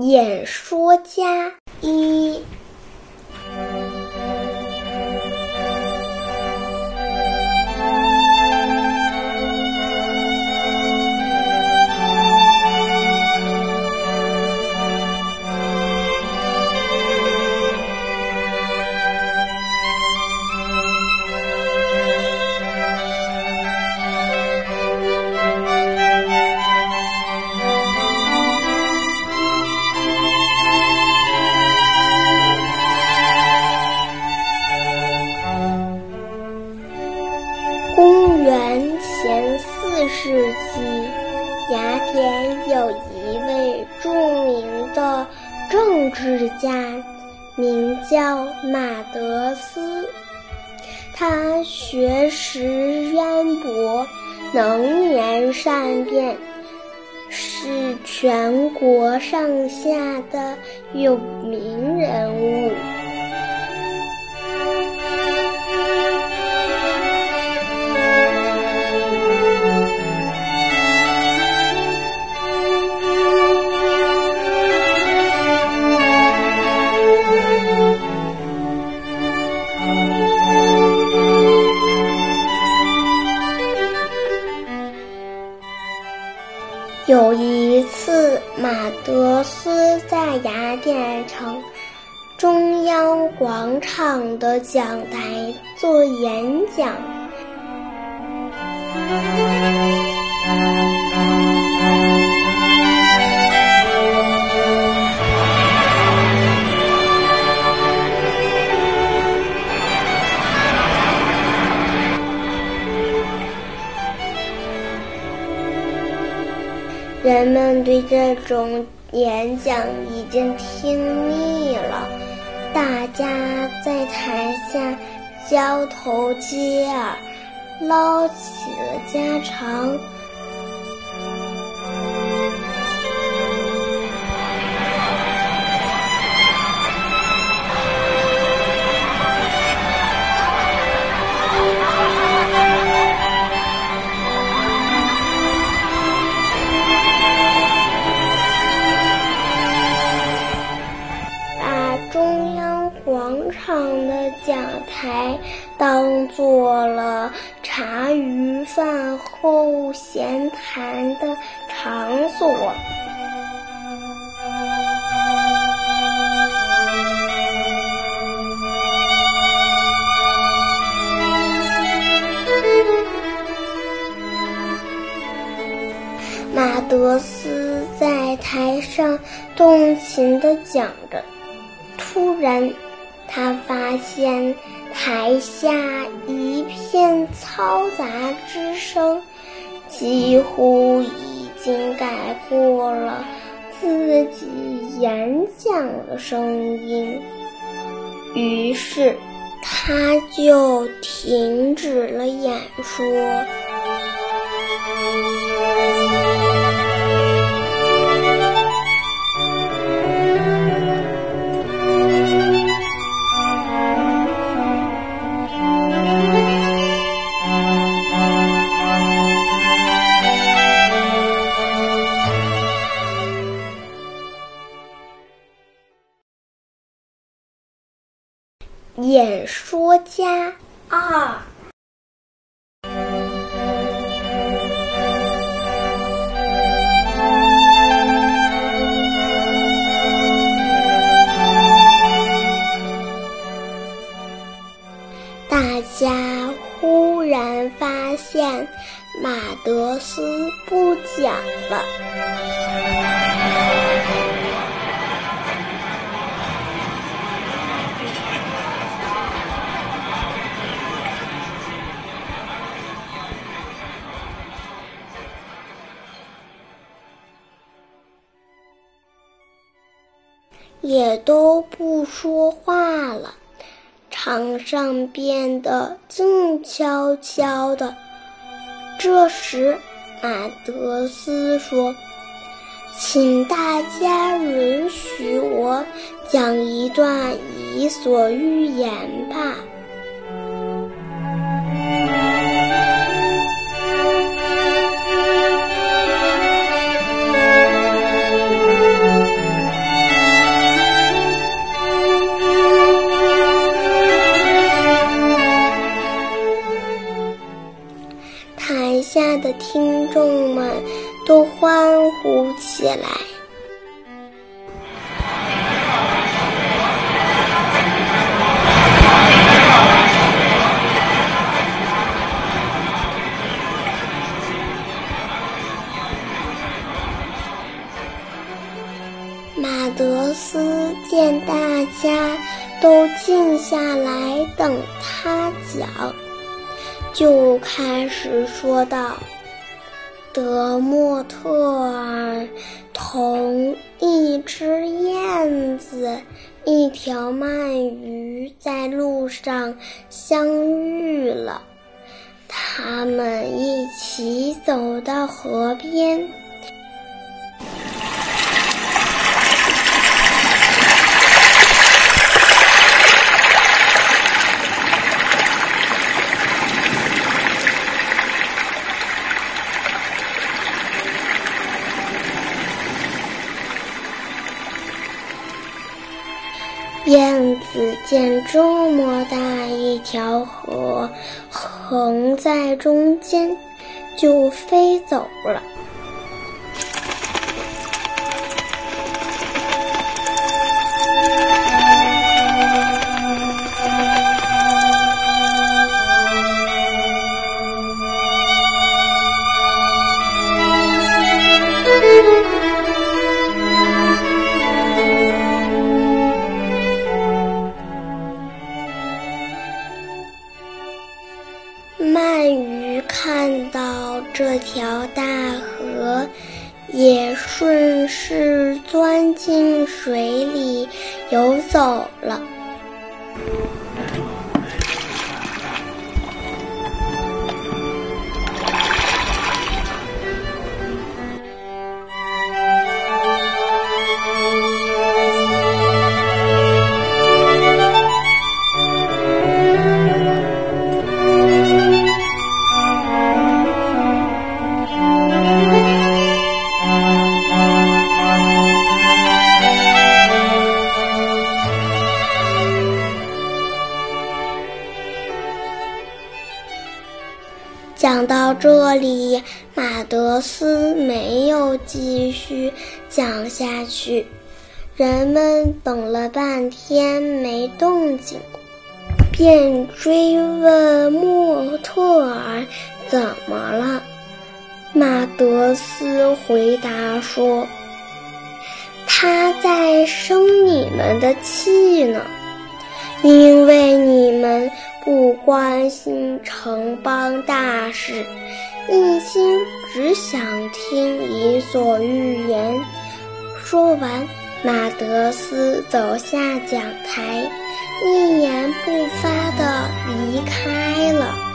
演说家一。政治家，名叫马德斯。他学识渊博，能言善辩，是全国上下的有名人物。有一次，马德斯在雅典城中央广场的讲台做演讲。人们对这种演讲已经听腻了，大家在台下交头接耳，唠起了家常。场的讲台当做了茶余饭后闲谈的场所。马德斯在台上动情地讲着，突然，他发现台下一片嘈杂之声，几乎已经盖过了自己演讲的声音。于是，他就停止了演说。演说家二。大家忽然发现马德斯不讲了。也都不说话了，场上变得静悄悄的。这时，马德斯说：“请大家允许我讲一段《伊索寓言》吧。”听众们都欢呼起来。马德斯见大家都静下来等他讲，就开始说道：“德莫特尔同一只燕子、一条鳗鱼在路上相遇了，他们一起走到河边。”燕子见这么大一条河横在中间，就飞走了。进水里游走了。讲到这里，马德斯没有继续讲下去。人们等了半天没动静，便追问莫特尔怎么了。马德斯回答说：“他在生你们的气呢，因为你们。”不关心城邦大事，一心只想听伊索寓言。说完，马德斯走下讲台，一言不发地离开了。